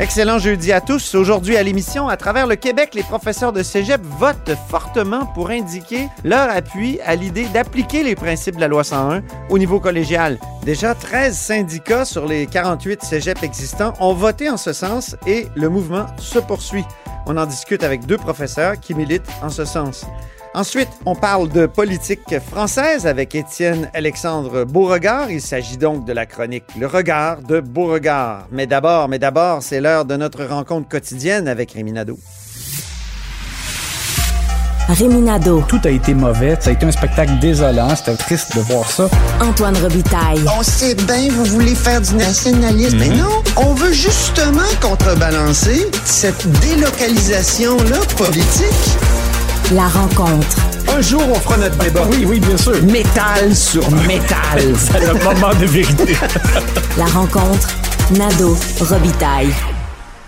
Excellent jeudi à tous. Aujourd'hui à l'émission, à travers le Québec, les professeurs de cégep votent fortement pour indiquer leur appui à l'idée d'appliquer les principes de la loi 101 au niveau collégial. Déjà, 13 syndicats sur les 48 cégeps existants ont voté en ce sens et le mouvement se poursuit. On en discute avec deux professeurs qui militent en ce sens. Ensuite, on parle de politique française avec Étienne Alexandre Beauregard. Il s'agit donc de la chronique Le regard de Beauregard. Mais d'abord, mais d'abord, c'est l'heure de notre rencontre quotidienne avec Rémi Nadeau. Réminado, Tout a été mauvais. Ça a été un spectacle désolant. C'était triste de voir ça. Antoine Robitaille. On sait bien, vous voulez faire du nationalisme. Mais non, on veut justement contrebalancer cette délocalisation-là politique. La rencontre. Un jour, on fera notre débat. Oui, oui, bien sûr. Métal sur métal. C'est le moment de vérité. La rencontre. Nado Robitaille.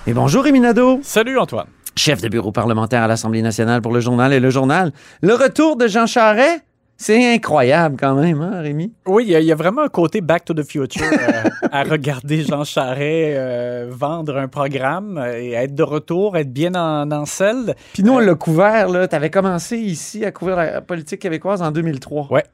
Et bonjour Rémi Nadeau. Salut, Antoine. chef de bureau parlementaire à l'Assemblée nationale pour le journal et le journal. Le retour de Jean Charest, c'est incroyable quand même, hein, Rémi? Oui, il y, a- il y a vraiment un côté Back to the Future euh, à regarder Jean Charest euh, vendre un programme euh, et être de retour, être bien en, en selle. Puis nous, on l'a couvert, là. T'avais commencé ici à couvrir la politique québécoise en 2003. Ouais.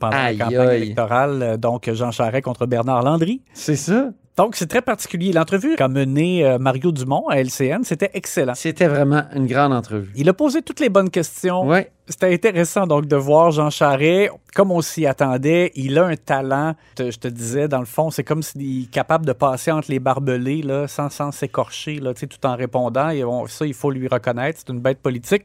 Pendant Aïe, la campagne aïe. électorale, donc Jean Charest contre Bernard Landry. C'est ça. Donc, c'est très particulier. L'entrevue qu'a menée euh, Mario Dumont à LCN, c'était excellent. C'était vraiment une grande entrevue. Il a posé toutes les bonnes questions. Ouais. C'était intéressant donc de voir Jean Charest, comme on s'y attendait, il a un talent. Je te disais, dans le fond, c'est comme s'il est capable de passer entre les barbelés là, sans s'écorcher, tout en répondant. Et on- ça, il faut lui reconnaître. C'est une bête politique.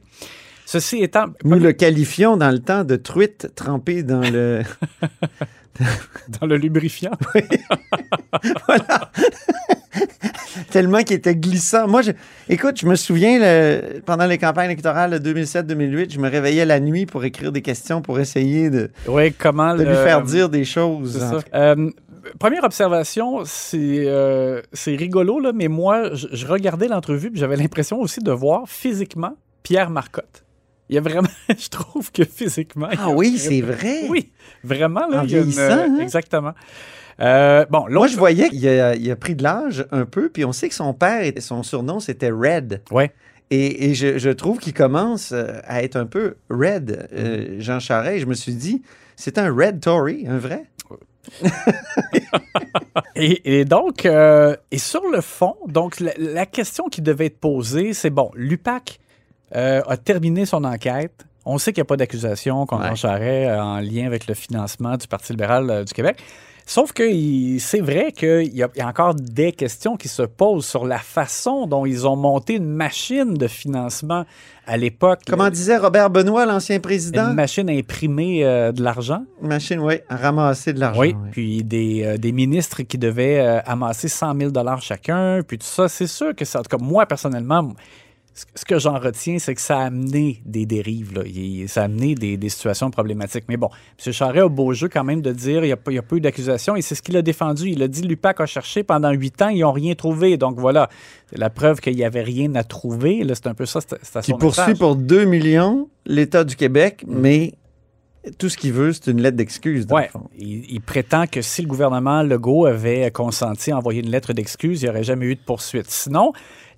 Ceci étant, Nous le qualifions dans le temps de truite trempée dans le. dans le lubrifiant, voilà. Tellement qu'il était glissant. Moi, je... écoute, je me souviens, le- pendant les campagnes électorales de 2007-2008, je me réveillais la nuit pour écrire des questions pour essayer de, oui, comment de le- lui faire dire des choses. Ça. Euh, première observation, c'est euh, rigolo, là, mais moi, je, je regardais l'entrevue puis j'avais l'impression aussi de voir physiquement Pierre Marcotte. Il y a vraiment, je trouve que physiquement. Ah oui, c'est vrai. Oui, vraiment. Là, En il y a une- hein? Exactement. Euh, bon, Moi, je voyais qu'il a, il a pris de l'âge un peu, puis on sait que son père, son surnom, c'était Red. Ouais. Et, et je, je trouve qu'il commence euh, à être un peu Red, euh, Jean Charest. Je me suis dit, c'est un Red Tory, un vrai? Et, et donc, euh, et sur le fond, donc la, la question qui devait être posée, c'est bon, l'UPAC euh, a terminé son enquête. On sait qu'il n'y a pas d'accusation contre Ouais. Charest euh, en lien avec le financement du Parti libéral euh, du Québec. Sauf que c'est vrai qu'il y, a- il y a encore des questions qui se posent sur la façon dont ils ont monté une machine de financement à l'époque. Comment disait Robert Benoît, l'ancien président? Une machine à imprimer euh, de l'argent. Une machine, oui, à ramasser de l'argent. Oui, oui. puis des, euh, des ministres qui devaient euh, amasser 100 000 chacun, puis tout ça. C'est sûr que ça, en tout cas, moi, personnellement, ce que j'en retiens, c'est que ça a amené des dérives, là. Il- ça a amené des, des situations problématiques. Mais bon, M. Charest a beau jeu quand même de dire il n'y a, pas- il y a pas eu d'accusation, et c'est ce qu'il a défendu. Il a dit l'UPAC a cherché pendant huit ans, ils n'ont rien trouvé. Donc voilà, la preuve qu'il n'y avait rien à trouver. C'est un peu ça, c'est à Qui poursuit message. pour 2 millions l'État du Québec, Mm. mais tout ce qu'il veut, c'est une lettre d'excuse. Il, il prétend que si le gouvernement Legault avait consenti à envoyer une lettre d'excuse, il n'y aurait jamais eu de poursuite. Sinon,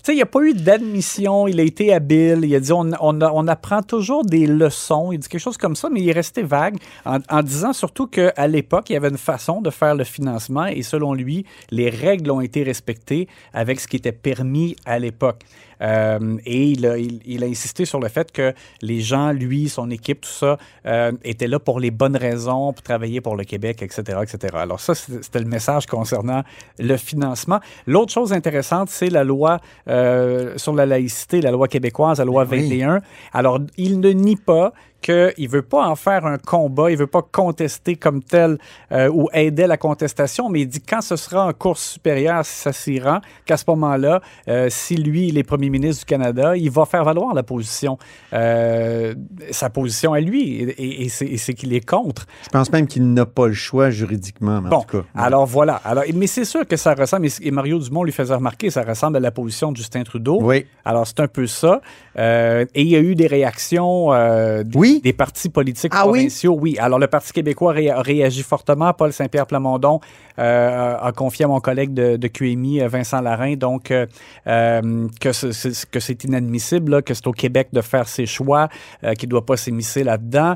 sais, il n'y a pas eu d'admission, il a été habile, il a dit on, on, apprend toujours des leçons, il dit quelque chose comme ça, mais il est resté vague en, en disant surtout qu'à l'époque, il y avait une façon de faire le financement et selon lui, les règles ont été respectées avec ce qui était permis à l'époque. Euh, et il a, il- il a insisté sur le fait que les gens, lui, son équipe, tout ça, euh, étaient là pour les bonnes raisons, pour travailler pour le Québec, etc., etc. Alors ça, c'était le message concernant le financement. L'autre chose intéressante, c'est la loi euh, sur la laïcité, la loi québécoise, la loi Ben oui. 21. Alors, il ne nie pas qu'il ne veut pas en faire un combat, il ne veut pas contester comme tel euh, ou aider la contestation, mais il dit quand ce sera en cours supérieure, si ça s'y rend, qu'à ce moment-là, euh, si lui, il est premier ministre du Canada, il va faire valoir la position, euh, sa position à lui, et, et- c'est qu'il est contre. Je pense même qu'il n'a pas le choix juridiquement, mais en Bon, tout cas. alors voilà. Alors, mais c'est sûr que ça ressemble, et Mario Dumont lui faisait remarquer, ça ressemble à la position de Justin Trudeau. Oui. Alors, c'est un peu ça. Et il y a eu des réactions euh, Oui? des partis politiques Ah oui? provinciaux. Oui? Alors, le Parti québécois ré- a réagi fortement. Paul Saint-Pierre Plamondon euh, a confié à mon collègue de, de QMI, euh, Vincent Larin, donc, euh, que ce- c'est inadmissible, là, que c'est au Québec de faire ses choix, euh, qu'il ne doit pas s'immiscer là-dedans.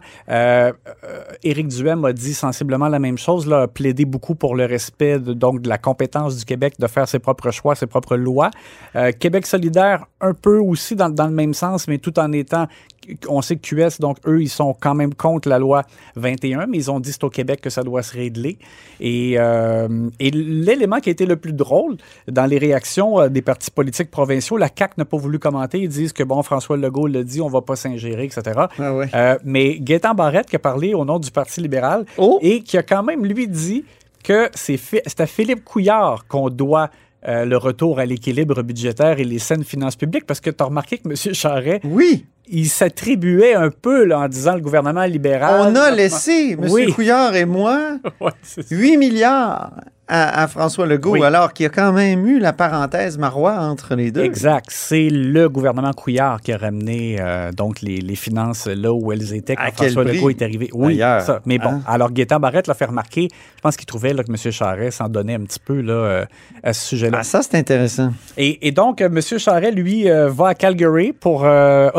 Éric Duhem a dit sensiblement la même chose, là, a plaidé beaucoup pour le respect de, donc, de la compétence du Québec de faire ses propres choix, ses propres lois. Québec solidaire, un peu aussi dans, dans le même sens, mais tout en étant, on sait que QS, donc eux, ils sont quand même contre la loi 21, mais ils ont dit c'est au Québec que ça doit se régler. Et, euh, et l'élément qui a été le plus drôle dans les réactions euh, des partis politiques provinciaux, la CAQ n'a pas voulu commenter. Ils disent que, bon, François Legault l'a dit, on va pas s'ingérer, etc. Ah ouais. Euh, mais Gaétan Barrette qui a parlé au nom du Parti libéral Oh! et qui a quand même, lui, dit que c'est à Philippe Couillard qu'on doit euh, le retour à l'équilibre budgétaire et les saines finances publiques parce que tu as remarqué que M. Charret, Oui, il s'attribuait un peu là, en disant le gouvernement libéral. on a laissé, M. Oui. Couillard et moi, Ouais, c'est ça. 8 milliards à, à François Legault, Oui. alors qu'il y a quand même eu la parenthèse marois entre les deux. Exact. C'est le gouvernement Couillard qui a ramené euh, donc les, les finances là où elles étaient quand À François Legault est arrivé. Oui, ça. Mais bon, hein? alors Gaétan Barrette l'a fait remarquer. Je pense qu'il trouvait là, que M. Charest s'en donnait un petit peu là, euh, à ce sujet-là. Ah, ça, c'est intéressant. Et, et donc, euh, M. Charret, lui, va à Calgary pour euh,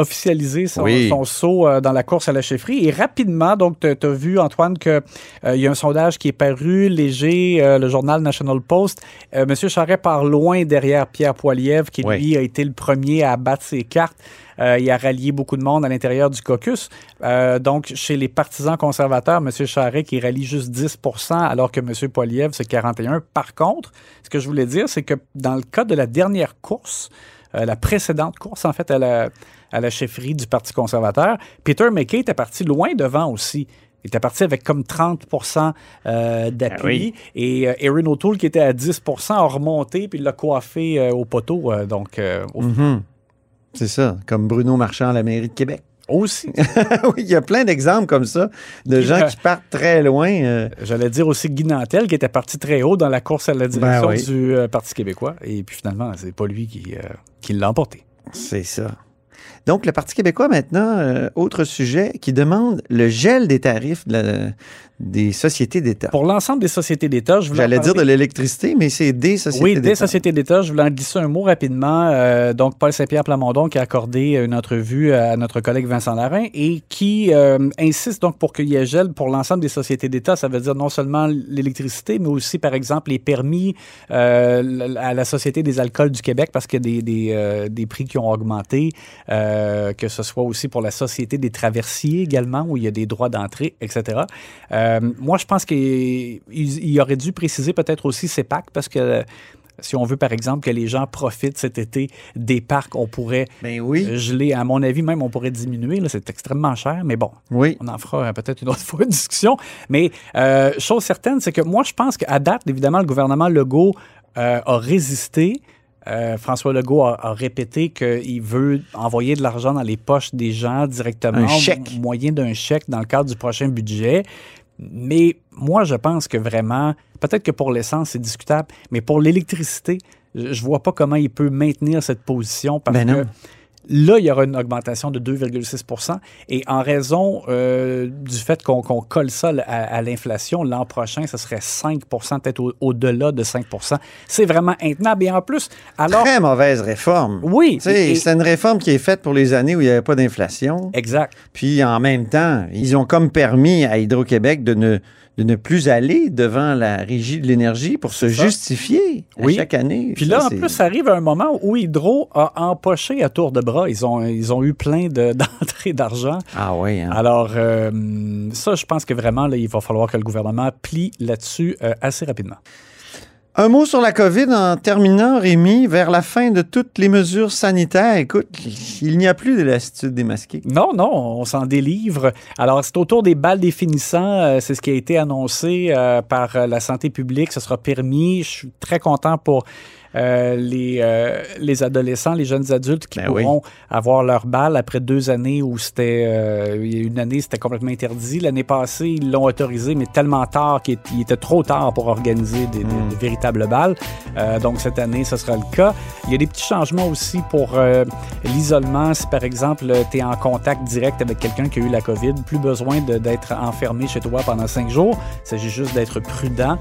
son, Oui. son saut euh, dans la course à la chefferie. Et rapidement, donc, tu as vu, Antoine, qu'il y a un sondage qui est paru, léger, euh, le journal National Post. Euh, M. Charret part loin derrière Pierre Poilievre, qui, Oui. lui, a été le premier à battre ses cartes. Euh, il a rallié beaucoup de monde à l'intérieur du caucus. Euh, donc, chez les partisans conservateurs, M. Charret qui rallie juste 10% alors que M. Poilievre, c'est 41 Par contre, ce que je voulais dire, c'est que dans le cas de la dernière course, euh, la précédente course, en fait, à la, à la chefferie du Parti conservateur, Peter McKay était parti loin devant aussi. Il était parti avec comme 30% euh, d'appui. Ah oui. Et euh, Erin O'Toole, qui était à 10% a remonté puis l'a coiffé euh, au poteau. euh, donc, au- Mhm. C'est ça, comme Bruno Marchand à la mairie de Québec. aussi. oui, il y a plein d'exemples comme ça, de Qui- gens qui partent très loin. J'allais dire aussi Guy Nantel, qui était parti très haut dans la course à la direction Ben oui. du Parti québécois. Et puis finalement, c'est pas lui qui, qui l'a emporté. C'est ça. Donc, le Parti québécois, maintenant, euh, autre sujet, qui demande le gel des tarifs de la- des sociétés d'État. Pour l'ensemble des sociétés d'État, je voulais J'allais dire de l'électricité, mais c'est des sociétés Oui, d'État. des sociétés d'État. Je voulais en glisser un mot rapidement. Euh, donc, Paul Saint-Pierre Plamondon qui a accordé une entrevue à notre collègue Vincent Larin et qui euh, insiste donc pour qu'il y ait gel pour l'ensemble des sociétés d'État. Ça veut dire non seulement l'électricité, mais aussi, par exemple, les permis euh, à la Société des alcools du Québec parce qu'il y a des, des, des prix qui ont augmenté, que ce soit aussi pour la Société des traversiers également, où il y a des droits d'entrée, etc. Euh, moi, je pense qu'il il- il aurait dû préciser peut-être aussi CEPAC parce que si on veut, par exemple, que les gens profitent cet été des parcs, on pourrait Ben oui, geler. À mon avis, même, on pourrait diminuer. C'est extrêmement cher, mais bon, oui. on en fera euh, peut-être une autre fois une discussion. Mais euh, chose certaine, c'est que moi, je pense qu'à date, évidemment, le gouvernement Legault euh, a résisté. Euh, François Legault a, a répété qu'il veut envoyer de l'argent dans les poches des gens directement, Un chèque. moyen d'un chèque dans le cadre du prochain budget. Mais moi, je pense que vraiment, peut-être que pour l'essence, c'est discutable, mais pour l'électricité, je, vois pas comment il peut maintenir cette position parce Ben que non. Là, il y aura une augmentation de 2,6% Et en raison euh, du fait qu'on colle ça à, à l'inflation, l'an prochain, ce serait 5% peut-être au- au-delà de 5% C'est vraiment intenable. Et en plus, alors. Très mauvaise réforme. Oui. C'est une réforme qui est faite pour les années où il n'y avait pas d'inflation. Exact. Puis en même temps, ils ont comme permis à Hydro-Québec de ne, de ne plus aller devant la régie de l'énergie pour se ça. justifier à Oui. chaque année. Puis Ça, là, en plus, ça arrive à un moment où Hydro a empoché à tour de bras. Ils ont, ils ont eu plein de- d'entrées d'argent. Ah oui. hein. Alors, euh, ça, je pense que vraiment, là, il va falloir que le gouvernement plie là-dessus euh, assez rapidement. Un mot sur la COVID en terminant, Rémi. Vers la fin de toutes les mesures sanitaires, écoute, il n'y a plus de lassitude démasquée. Non, non, on s'en délivre. Alors, c'est autour des balles définissants. euh, c'est ce qui a été annoncé euh, par euh, la santé publique. Ce sera permis. Je suis très content pour euh, les, euh, les adolescents, les jeunes adultes qui Ben oui. pourront avoir leur balle après deux années où c'était euh, une année c'était complètement interdit. L'année passée ils l'ont autorisé mais tellement tard qu'il était trop tard pour organiser des, des- Hmm. des véritables balles. Donc cette année ce sera le cas. Il y a des petits changements aussi pour l'isolement. Si par exemple tu es en contact direct avec quelqu'un qui a eu la COVID, plus besoin d'être enfermé chez toi pendant cinq jours. Il s'agit juste d'être prudent.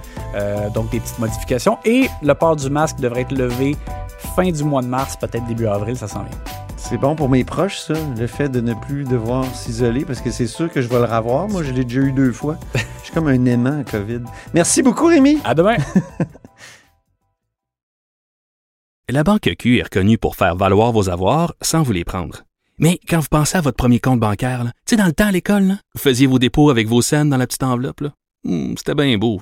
Donc des petites modifications et le port du masque devrait être levé fin du mois de mars, peut-être début avril, ça s'en vient. C'est bon pour mes proches, ça, le fait de ne plus devoir s'isoler, parce que c'est sûr que je vais le revoir. Moi, je l'ai déjà eu deux fois. Je suis comme un aimant à COVID. Merci beaucoup, Rémi. À demain. La Banque Q est reconnue pour faire valoir vos avoirs sans vous les prendre. Mais quand vous pensez à votre premier compte bancaire, tu sais, dans le temps à l'école, là, vous faisiez vos dépôts avec vos scènes dans la petite enveloppe. là. Hmm, C'était bien beau.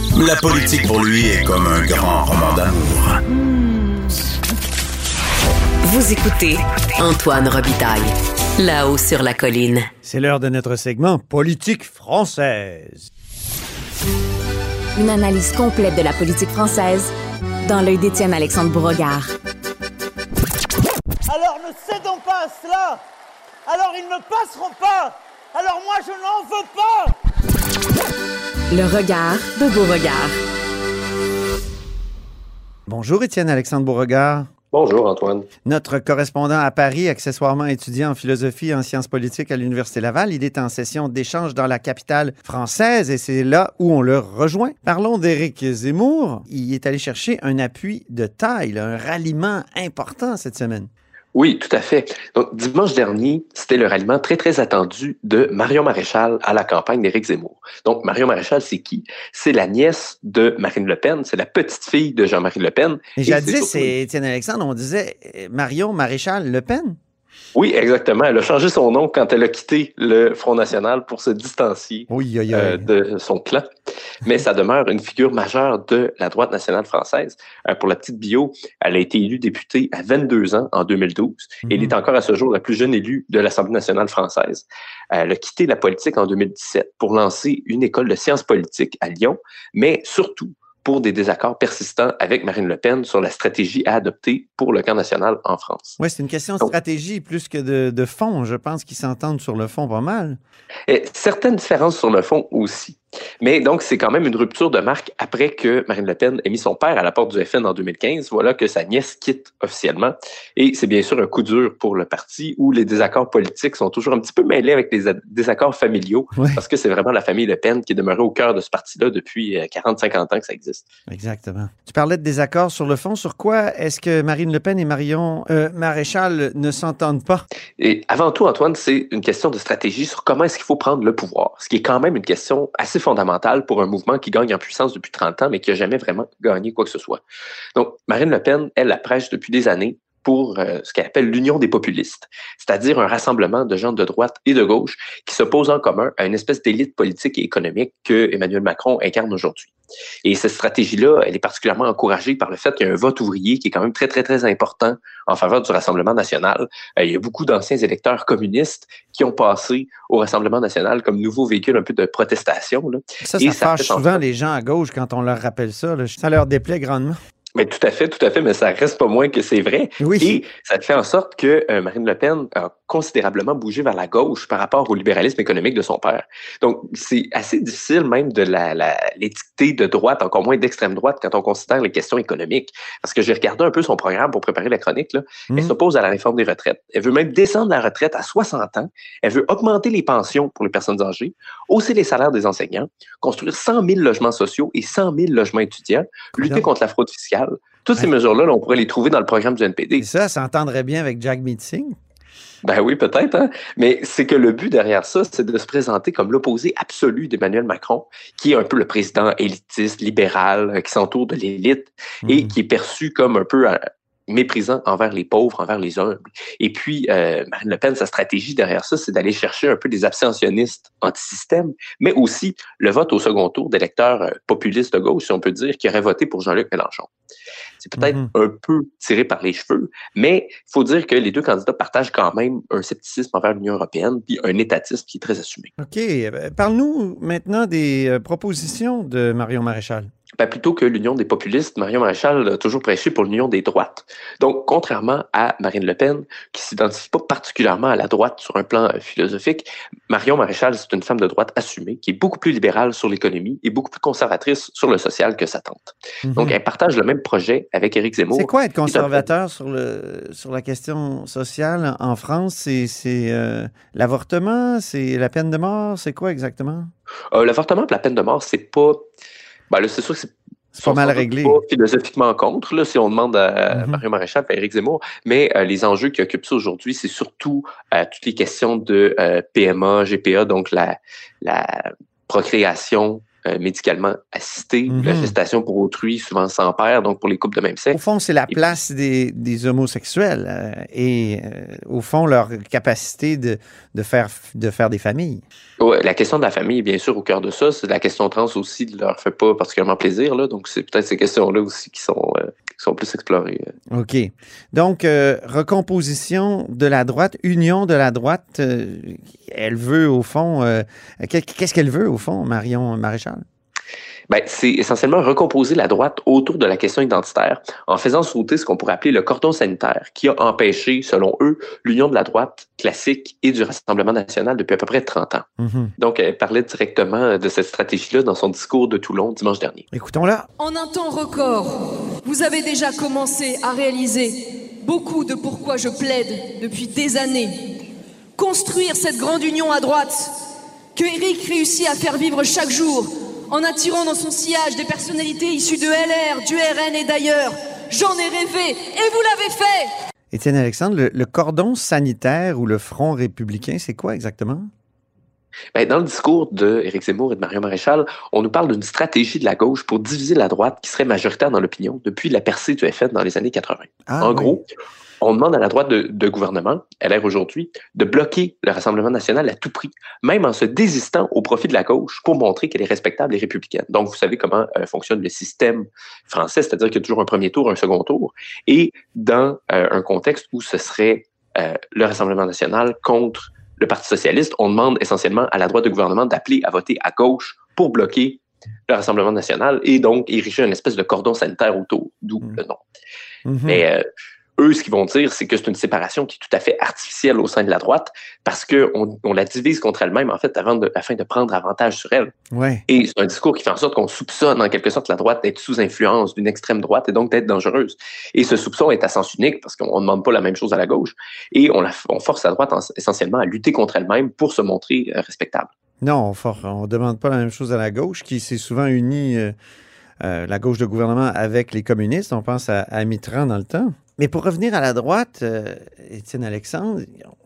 la politique pour lui est comme un grand roman d'amour. Vous écoutez Antoine Robitaille, là-haut sur la colline. C'est l'heure de notre segment Politique française. Une analyse complète de la politique française dans l'œil d'Étienne Alexandre Bourregard. Alors ne cédons pas à cela Alors ils ne passeront pas Alors moi je n'en veux pas Le regard de Beauregard. Bonjour, Étienne Alexandre Beauregard. Bonjour Antoine. Notre correspondant à Paris, accessoirement étudiant en philosophie et en sciences politiques à l'Université Laval, il est en session d'échange dans la capitale française et c'est là où on le rejoint. Parlons d'Éric Zemmour. Il est allé chercher un appui de taille, un ralliement important cette semaine. Oui, tout à fait. Donc, dimanche dernier, c'était le ralliement très, très attendu de Marion Maréchal à la campagne d'Éric Zemmour. Donc, Marion Maréchal, c'est qui? C'est la nièce de Marine Le Pen, c'est la petite fille de Jean-Marie Le Pen. Et Et jadis, c'est Étienne Alexandre, on disait euh, Marion Maréchal Le Pen? Oui, exactement. Elle a changé son nom quand elle a quitté le Front National pour se distancier Oui, oui, euh, de son clan. Mais ça demeure une figure majeure de la droite nationale française. Euh, pour la petite bio, elle a été élue députée à 22 ans en 2012 et elle est encore à ce jour la plus jeune élue de l'Assemblée nationale française. Elle a quitté la politique en 2017 pour lancer une école de sciences politiques à Lyon, mais surtout pour des désaccords persistants avec Marine Le Pen sur la stratégie à adopter pour le camp national en France. Oui, c'est une question de stratégie plus que de, de fond. Je pense qu'ils s'entendent sur le fond pas mal. Et certaines différences sur le fond aussi. Mais donc, c'est quand même une rupture de marque après que Marine Le Pen ait mis son père à la porte du FN en 2015. Voilà que sa nièce quitte officiellement. Et c'est bien sûr un coup dur pour le parti où les désaccords politiques sont toujours un petit peu mêlés avec les désaccords familiaux parce que c'est vraiment la famille Le Pen qui est demeurée au cœur de ce parti-là depuis 40-50 ans que ça existe. Exactement. Tu parlais de désaccords sur le fond. Sur quoi est-ce que Marine Le Pen et Marion euh, Maréchal ne s'entendent pas? Et avant tout, Antoine, c'est une question de stratégie sur comment est-ce qu'il faut prendre le pouvoir, ce qui est quand même une question assez fondamentale pour un mouvement qui gagne en puissance depuis 30 ans, mais qui n'a jamais vraiment gagné quoi que ce soit. Donc, Marine Le Pen, elle la prêche depuis des années pour euh, ce qu'elle appelle l'union des populistes, c'est-à-dire un rassemblement de gens de droite et de gauche qui s'opposent en commun à une espèce d'élite politique et économique que Emmanuel Macron incarne aujourd'hui. Et cette stratégie-là, elle est particulièrement encouragée par le fait qu'il y a un vote ouvrier qui est quand même très, très, très important en faveur du Rassemblement national. Euh, il y a beaucoup d'anciens électeurs communistes qui ont passé au Rassemblement national comme nouveau véhicule un peu de protestation. Là. Ça, ça, fâche souvent les gens à gauche quand on leur rappelle ça. Ça leur déplaît grandement. Mais tout à fait, tout à fait, mais ça reste pas moins que c'est vrai. Oui. Et ça fait en sorte que euh, Marine Le Pen a considérablement bougé vers la gauche par rapport au libéralisme économique de son père. Donc, c'est assez difficile même de la, la, l'étiqueter de droite, encore moins d'extrême droite, quand on considère les questions économiques. Parce que j'ai regardé un peu son programme pour préparer la chronique. Là. Elle Mhm. s'oppose à la réforme des retraites. Elle veut même descendre la retraite à 60 ans. Elle veut augmenter les pensions pour les personnes âgées, hausser les salaires des enseignants, construire 100 000 logements sociaux et 100 000 logements étudiants, lutter contre la fraude fiscale. Toutes ces mesures-là, là, on pourrait les trouver dans le programme du NPD. Et ça, ça entendrait bien avec Jack Meeting. Ben oui, peut-être, hein? mais c'est que le but derrière ça, c'est de se présenter comme l'opposé absolu d'Emmanuel Macron, qui est un peu le président élitiste, libéral, euh, qui s'entoure de l'élite et qui est perçu comme un peu euh, méprisant envers les pauvres, envers les humbles. Et puis, euh, Marine Le Pen, sa stratégie derrière ça, c'est d'aller chercher un peu des abstentionnistes anti-système, mais aussi le vote au second tour d'électeurs euh, populistes de gauche, si on peut dire, qui auraient voté pour Jean-Luc Mélenchon. C'est peut-être Mhm. un peu tiré par les cheveux, mais il faut dire que les deux candidats partagent quand même un scepticisme envers l'Union européenne, puis un étatisme qui est très assumé. OK. euh, Parle-nous maintenant des euh, propositions de Marion Maréchal. Ben, plutôt que l'union des populistes, Marion Maréchal a toujours prêché pour l'union des droites. Donc, contrairement à Marine Le Pen, qui s'identifie pas particulièrement à la droite sur un plan euh, philosophique, Marion Maréchal, c'est une femme de droite assumée, qui est beaucoup plus libérale sur l'économie et beaucoup plus conservatrice sur le social que sa tante. Mhm. Donc, elle partage le même projet avec Éric Zemmour. C'est quoi être conservateur sur, le, sur la question sociale en France? C'est euh, l'avortement? C'est la peine de mort? C'est quoi exactement? Euh, L'avortement et la peine de mort, c'est pas. Ben là, c'est sûr que c'est. C'est pas mal réglé. Pas philosophiquement contre, là, si on demande à Mhm. Mario Maréchal et à Éric Zemmour, mais euh, les enjeux qui occupent ça aujourd'hui, c'est surtout euh, toutes les questions de euh, PMA, GPA, donc la, la procréation euh, médicalement assistée, ou la Mhm. gestation pour autrui, souvent sans père, donc pour les couples de même Au sexe. fond, c'est la Et- place des, des homosexuels euh, et, euh, au fond, leur capacité de, de, faire, de faire des familles. Ouais, la question de la famille est bien sûr au cœur de ça. C'est la question trans aussi ne leur fait pas particulièrement plaisir, là, donc c'est peut-être ces questions-là aussi qui sont, qui sont plus explorées. OK. Donc, recomposition de la droite, union de la droite, elle veut au fond, qu'est- qu'est-ce qu'elle veut au fond, Marion Maréchal? Ben, c'est essentiellement recomposer la droite autour de la question identitaire en faisant sauter ce qu'on pourrait appeler le cordon sanitaire qui a empêché, selon eux, l'union de la droite classique et du Rassemblement national depuis à peu près 30 ans. Mhm. Donc, elle parlait directement de cette stratégie-là dans son discours de Toulon dimanche dernier. Écoutons-la. En un temps record, vous avez déjà commencé à réaliser beaucoup de pourquoi je plaide depuis des années. Construire cette grande union à droite que Eric réussit à faire vivre chaque jour en attirant dans son sillage des personnalités issues de LR, du RN et d'ailleurs. J'en ai rêvé et vous l'avez fait Étienne Alexandre, le, le cordon sanitaire ou le front républicain, c'est quoi exactement? Ben, dans le discours de Éric Zemmour et de Mario Maréchal, on nous parle d'une stratégie de la gauche pour diviser la droite qui serait majoritaire dans l'opinion depuis la percée du FN dans les années 80. Ah, en oui. gros, on demande à la droite de, de gouvernement, LR aujourd'hui, de bloquer le Rassemblement national à tout prix, même en se désistant au profit de la gauche pour montrer qu'elle est respectable et républicaine. Donc, vous savez comment euh, fonctionne le système français, c'est-à-dire qu'il y a toujours un premier tour, un second tour, et dans euh, un contexte où ce serait euh, le Rassemblement national contre le Parti socialiste, on demande essentiellement à la droite de gouvernement d'appeler à voter à gauche pour bloquer le Rassemblement national et donc ériger une espèce de cordon sanitaire autour, d'où le nom. Mhm. Mais euh, eux, ce qu'ils vont dire, c'est que c'est une séparation qui est tout à fait artificielle au sein de la droite parce qu'on on la divise contre elle-même, en fait, avant de, afin de prendre avantage sur elle. Ouais. Et c'est un discours qui fait en sorte qu'on soupçonne, en quelque sorte, la droite d'être sous influence d'une extrême droite et donc d'être dangereuse. Et ce soupçon est à sens unique parce qu'on ne demande pas la même chose à la gauche. Et on, la, on force la droite en- essentiellement à lutter contre elle-même pour se montrer euh, respectable. Non, on ne demande pas la même chose à la gauche, qui s'est souvent unie, euh, euh, la gauche de gouvernement, avec les communistes. On pense à, à Mitterrand dans le temps. Mais pour revenir à la droite, euh, Étienne Alexandre,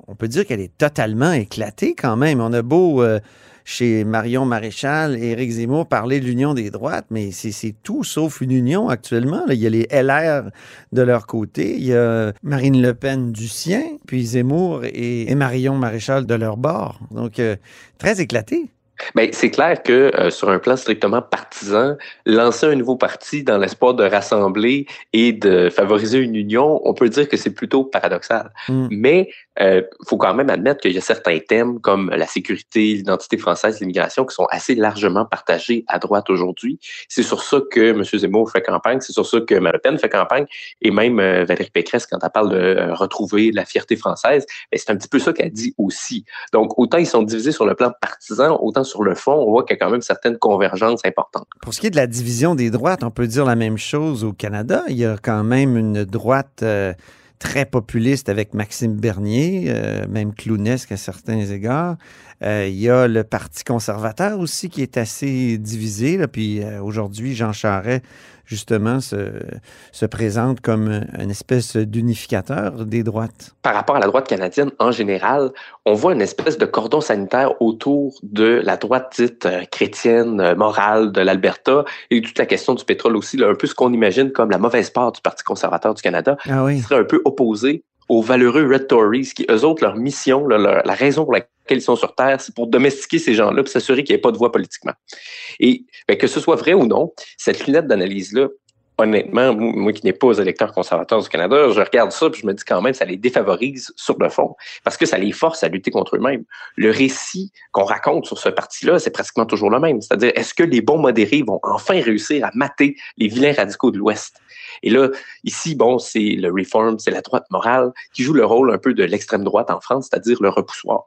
on peut dire qu'elle est totalement éclatée quand même. On a beau, euh, chez Marion Maréchal et Éric Zemmour, parler de l'union des droites, mais c'est tout sauf une union actuellement. Il y a les LR de leur côté, il y a Marine Le Pen du sien, puis Zemmour et, Marion Maréchal de leur bord. Donc, euh, très éclaté. Ben, c'est clair que euh, sur un plan strictement partisan, lancer un nouveau parti dans l'espoir de rassembler et de favoriser une union, on peut dire que c'est plutôt paradoxal. Mm. Mais il faut quand même admettre qu'il y a certains thèmes comme la sécurité, l'identité française, l'immigration qui sont assez largement partagés à droite aujourd'hui. C'est sur ça que M. Zemmour fait campagne, c'est sur ça que Mme Le Pen fait campagne, et même euh, Valérie Pécresse, quand elle parle de euh, retrouver la fierté française, ben, c'est un petit peu ça qu'elle dit aussi. Donc, autant ils sont divisés sur le plan partisan, autant sur le fond, on voit qu'il y a quand même certaines convergences importantes. Pour ce qui est de la division des droites, on peut dire la même chose au Canada. Il y a quand même une droite euh, très populiste avec Maxime Bernier, euh, même clownesque à certains égards. Euh, il y a le Parti conservateur aussi qui est assez divisé. Là. Puis euh, aujourd'hui, Jean Charest, justement, se, se présente comme une espèce d'unificateur des droites. Par rapport à la droite canadienne en général, on voit une espèce de cordon sanitaire autour de la droite dite euh, chrétienne, euh, morale de l'Alberta et toute la question du pétrole aussi, là, un peu ce qu'on imagine comme la mauvaise part du Parti conservateur du Canada, Ah oui. qui serait un peu opposé aux valeureux Red Tories, qui eux autres, leur mission, là, leur- la raison pour laquelle ils sont sur Terre, c'est pour domestiquer ces gens-là, pour s'assurer qu'il n'y ait pas de voix politiquement. Et ben, que ce soit vrai ou non, cette lunette d'analyse-là, honnêtement, moi, moi qui n'ai pas électeur conservateur du Canada, je regarde ça puis je me dis quand même ça les défavorise sur le fond parce que ça les force à lutter contre eux-mêmes. Le récit qu'on raconte sur ce parti-là, c'est pratiquement toujours le même. C'est-à-dire, est-ce que les bons modérés vont enfin réussir à mater les vilains radicaux de l'Ouest? Et là, ici, bon, c'est le Reform, c'est la droite morale qui joue le rôle un peu de l'extrême droite en France, c'est-à-dire le repoussoir.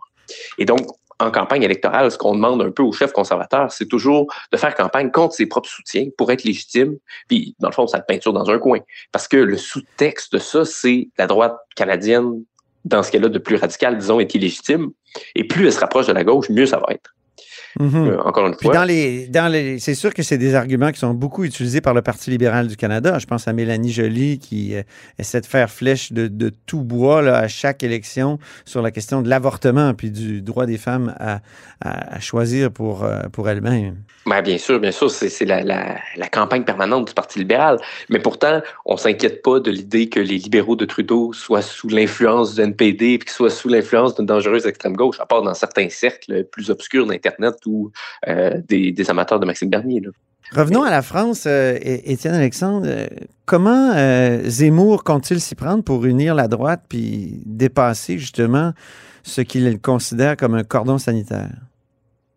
Et donc, en campagne électorale, ce qu'on demande un peu aux chefs conservateurs, c'est toujours de faire campagne contre ses propres soutiens pour être légitime. Puis, dans le fond, ça le peinture dans un coin. Parce que le sous-texte de ça, c'est la droite canadienne, dans ce cas-là de plus radical, disons, est illégitime. Et plus elle se rapproche de la gauche, mieux ça va être. Mhm. Euh, encore une Puis fois. dans les, dans les, c'est sûr que c'est des arguments qui sont beaucoup utilisés par le Parti libéral du Canada. Je pense à Mélanie Joly qui euh, essaie de faire flèche de, de tout bois là, à chaque élection sur la question de l'avortement puis du droit des femmes à, à- à choisir pour, euh, pour elles-mêmes. Ben, bien sûr, bien sûr, c'est la, la, la campagne permanente du Parti libéral. Mais pourtant, on s'inquiète pas de l'idée que les libéraux de Trudeau soient sous l'influence du NPD et qu'ils soient sous l'influence d'une dangereuse extrême gauche, à part dans certains cercles plus obscurs d'Internet euh, des, amateurs de Maxime Bernier. Revenons à la France, euh, Étienne Alexandre. Euh, comment Zemmour compte-t-il s'y prendre pour unir la droite puis dépasser justement ce qu'il considère comme un cordon sanitaire?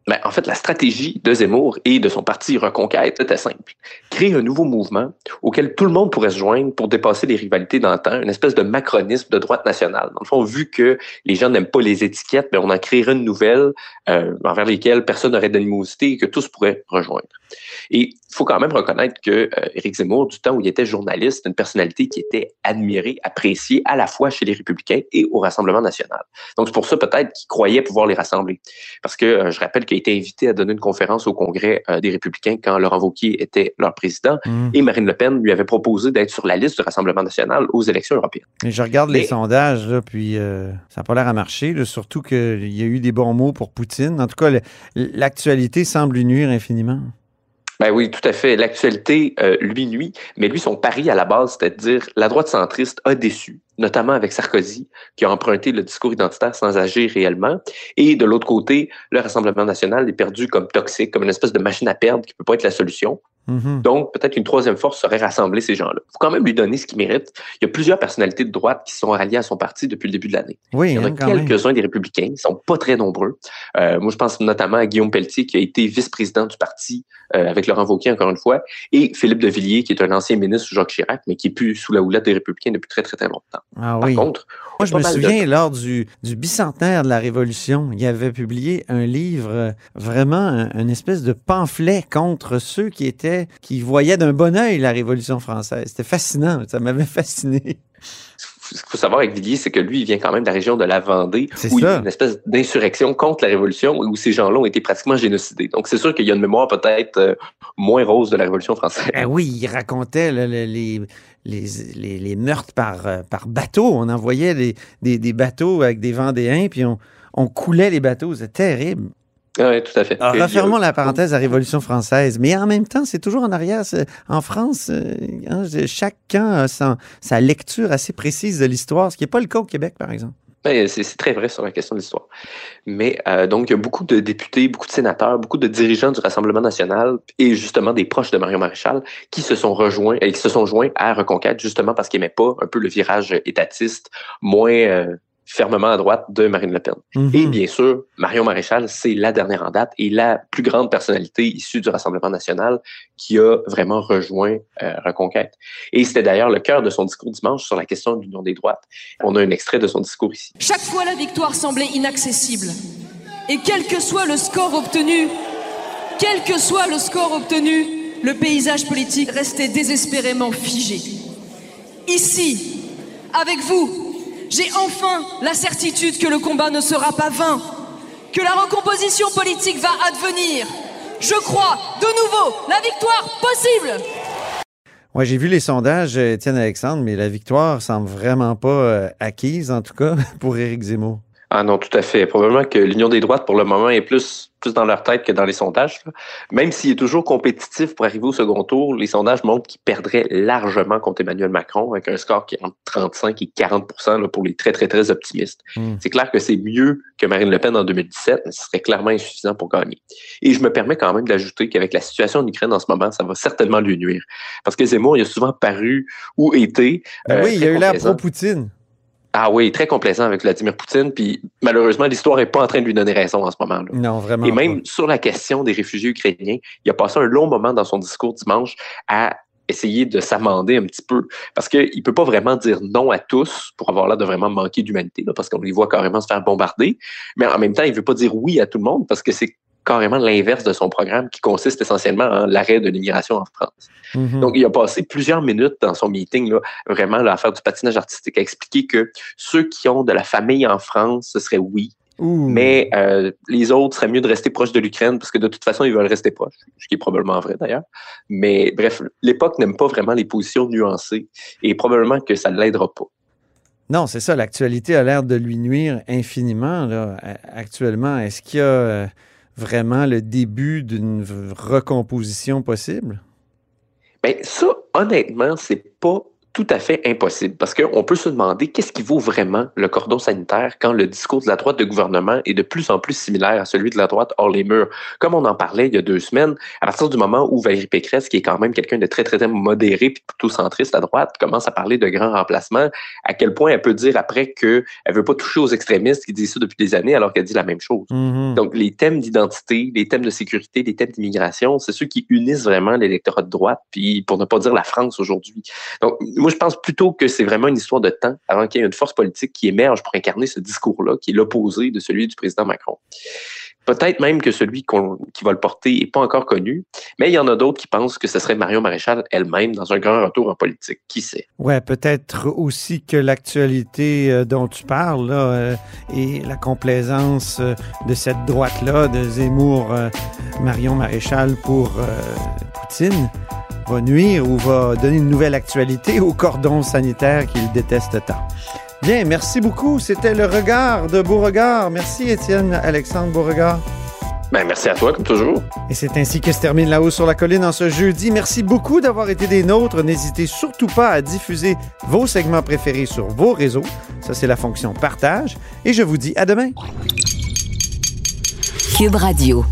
Ben, en fait, la stratégie de Zemmour et de son parti Reconquête était simple. Créer un nouveau mouvement auquel tout le monde pourrait se joindre pour dépasser les rivalités d'antan, une espèce de macronisme de droite nationale. Dans le fond, vu que les gens n'aiment pas les étiquettes, ben, on en créerait une nouvelle euh, envers lesquelles personne n'aurait d'animosité et que tous pourraient rejoindre. Et il faut quand même reconnaître que euh, Éric Zemmour, du temps où il était journaliste, une personnalité qui était admirée, appréciée à la fois chez les Républicains et au Rassemblement national. Donc c'est pour ça peut-être qu'il croyait pouvoir les rassembler. Parce que euh, je rappelle qu'il a été invité à donner une conférence au Congrès euh, des Républicains quand Laurent Wauquiez était leur président Mhm. et Marine Le Pen lui avait proposé d'être sur la liste du Rassemblement national aux élections européennes. Je regarde les sondages, là, puis ça n'a pas l'air à marcher, là, surtout qu'il y a eu des bons mots pour Poutine. En tout cas, l'actualité semble lui nuire infiniment. Ben oui, tout à fait. L'actualité euh, lui nuit, mais lui, son pari à la base, c'était de dire la droite centriste a déçu, notamment avec Sarkozy, qui a emprunté le discours identitaire sans agir réellement. Et de l'autre côté, le Rassemblement national est perdu comme toxique, comme une espèce de machine à perdre qui peut pas être la solution. Mhm. Donc, peut-être qu'une troisième force serait rassembler ces gens-là. Il faut quand même lui donner ce qu'il mérite. Il y a plusieurs personnalités de droite qui sont ralliées à son parti depuis le début de l'année. Oui, Il y en a hein, même. quelques-uns des républicains, ils sont pas très nombreux. Euh, moi, je pense notamment à Guillaume Pelletier, qui a été vice-président du parti euh, avec Laurent Wauquiez, encore une fois, et Philippe de Villiers, qui est un ancien ministre sous Jacques Chirac, mais qui est plus sous la houlette des républicains depuis très, très, très longtemps. Ah Par oui. contre, Moi, je me de- souviens, lors du, du bicentenaire de la Révolution, il avait publié un livre, euh, vraiment un, une espèce de pamphlet contre ceux qui étaient, qui voyaient d'un bon œil la Révolution française. C'était fascinant, ça m'avait fasciné. ce qu'il faut savoir avec Villiers, c'est que lui, il vient quand même de la région de la Vendée, où il y a une espèce d'insurrection contre la Révolution, où ces gens-là ont été pratiquement génocidés. Donc, c'est sûr qu'il y a une mémoire peut-être euh, moins rose de la Révolution française. Ben oui, il racontait le- les, les, les, les meurtres par, euh, par bateau. On envoyait des, des, des bateaux avec des Vendéens, puis on, on coulait les bateaux. C'était terrible. Oui, tout à fait. Alors, a- refermons la parenthèse à la Révolution française. Mais en même temps, c'est toujours en arrière. En France, euh, hein, chacun a son- sa lecture assez précise de l'histoire, ce qui n'est pas le cas au Québec, par exemple. C'est c'est très vrai sur la question de l'histoire. Mais euh, donc, il y a beaucoup de députés, beaucoup de sénateurs, beaucoup de dirigeants du Rassemblement national et justement des proches de Marion Maréchal qui se sont rejoints et qui se sont joints à Reconquête justement parce qu'ils n'aimaient pas un peu le virage étatiste moins euh, fermement à droite de Marine Le Pen. Mhm. Et bien sûr, Marion Maréchal, c'est la dernière en date et la plus grande personnalité issue du Rassemblement national qui a vraiment rejoint euh, Reconquête. Et c'était d'ailleurs le cœur de son discours dimanche sur la question de l'union des droites. On a un extrait de son discours ici. Chaque fois, la victoire semblait inaccessible. Et quel que soit le score obtenu, quel que soit le score obtenu, le paysage politique restait désespérément figé. Ici, avec vous, j'ai enfin la certitude que le combat ne sera pas vain, que la recomposition politique va advenir. Je crois de nouveau la victoire possible. Ouais, j'ai vu les sondages, euh, Étienne Alexandre, mais la victoire semble vraiment pas euh, acquise, en tout cas, pour Éric Zemmour. Ah non, tout à fait. Probablement que l'Union des droites, pour le moment, est plus, plus dans leur tête que dans les sondages. là. Même s'il est toujours compétitif pour arriver au second tour, les sondages montrent qu'il perdrait largement contre Emmanuel Macron, avec un score qui est entre 35 et 40 là, pour les très, très, très optimistes. Mm. C'est clair que c'est mieux que Marine Le Pen en 2017, mais ce serait clairement insuffisant pour gagner. Et je me permets quand même d'ajouter qu'avec la situation en Ukraine en ce moment, ça va certainement lui nuire. Parce que Zemmour, il a souvent paru ou été... Ben euh, oui, il a eu l'air pro-Poutine. Ah oui, très complaisant avec Vladimir Poutine. Puis malheureusement, l'histoire n'est pas en train de lui donner raison en ce moment-là. Non, vraiment. Et même sur la question des réfugiés ukrainiens, il a passé un long moment dans son discours dimanche à essayer de s'amender un petit peu. Parce qu'il ne peut pas vraiment dire non à tous pour avoir l'air de vraiment manquer d'humanité, là, parce qu'on les voit carrément se faire bombarder. Mais en même temps, il ne veut pas dire oui à tout le monde parce que c'est carrément l'inverse de son programme qui consiste essentiellement en l'arrêt de l'immigration en France. Mhm. Donc, il a passé plusieurs minutes dans son meeting, là, vraiment, là, à faire du patinage artistique, à expliquer que ceux qui ont de la famille en France, ce serait oui. Ouh. Mais euh, les autres, serait mieux de rester proche de l'Ukraine parce que de toute façon, ils veulent rester proches, ce qui est probablement vrai d'ailleurs. Mais bref, l'époque n'aime pas vraiment les positions nuancées et probablement que ça ne l'aidera pas. Non, c'est ça. L'actualité a l'air de lui nuire infiniment. Là, actuellement, est-ce qu'il y a euh, vraiment le début d'une recomposition possible? Ben ça, honnêtement, c'est pas tout à fait impossible parce qu'on peut se demander qu'est-ce qui vaut vraiment le cordon sanitaire quand le discours de la droite de gouvernement est de plus en plus similaire à celui de la droite hors les murs. Comme on en parlait il y a deux semaines, à partir du moment où Valérie Pécresse, qui est quand même quelqu'un de très, très, très modéré puis plutôt centriste à droite, commence à parler de grands remplacements, à quel point elle peut dire après qu'elle veut pas toucher aux extrémistes qui disent ça depuis des années alors qu'elle dit la même chose. Mhm. Donc, les thèmes d'identité, les thèmes de sécurité, les thèmes d'immigration, c'est ceux qui unissent vraiment l'électorat de droite, puis pour ne pas dire la France aujourd'hui. Donc, moi, je pense plutôt que c'est vraiment une histoire de temps avant qu'il y ait une force politique qui émerge pour incarner ce discours-là, qui est l'opposé de celui du président Macron. Peut-être même que celui qui va le porter n'est pas encore connu, mais il y en a d'autres qui pensent que ce serait Marion Maréchal elle-même dans un grand retour en politique. Qui sait? Ouais, peut-être aussi que l'actualité euh, dont tu parles là, euh, et la complaisance euh, de cette droite-là, de Zemmour, Marion Maréchal pour Poutine, va nuire ou va donner une nouvelle actualité au cordon sanitaire qu'il déteste tant. Bien, merci beaucoup. C'était le regard de Beauregard. Merci Étienne Alexandre Beauregard. Ben, merci à toi, comme toujours. Et c'est ainsi que se termine La Haut sur la Colline en ce jeudi. Merci beaucoup d'avoir été des nôtres. N'hésitez surtout pas à diffuser vos segments préférés sur vos réseaux. Ça, c'est la fonction partage. Et je vous dis à demain. Cube Radio.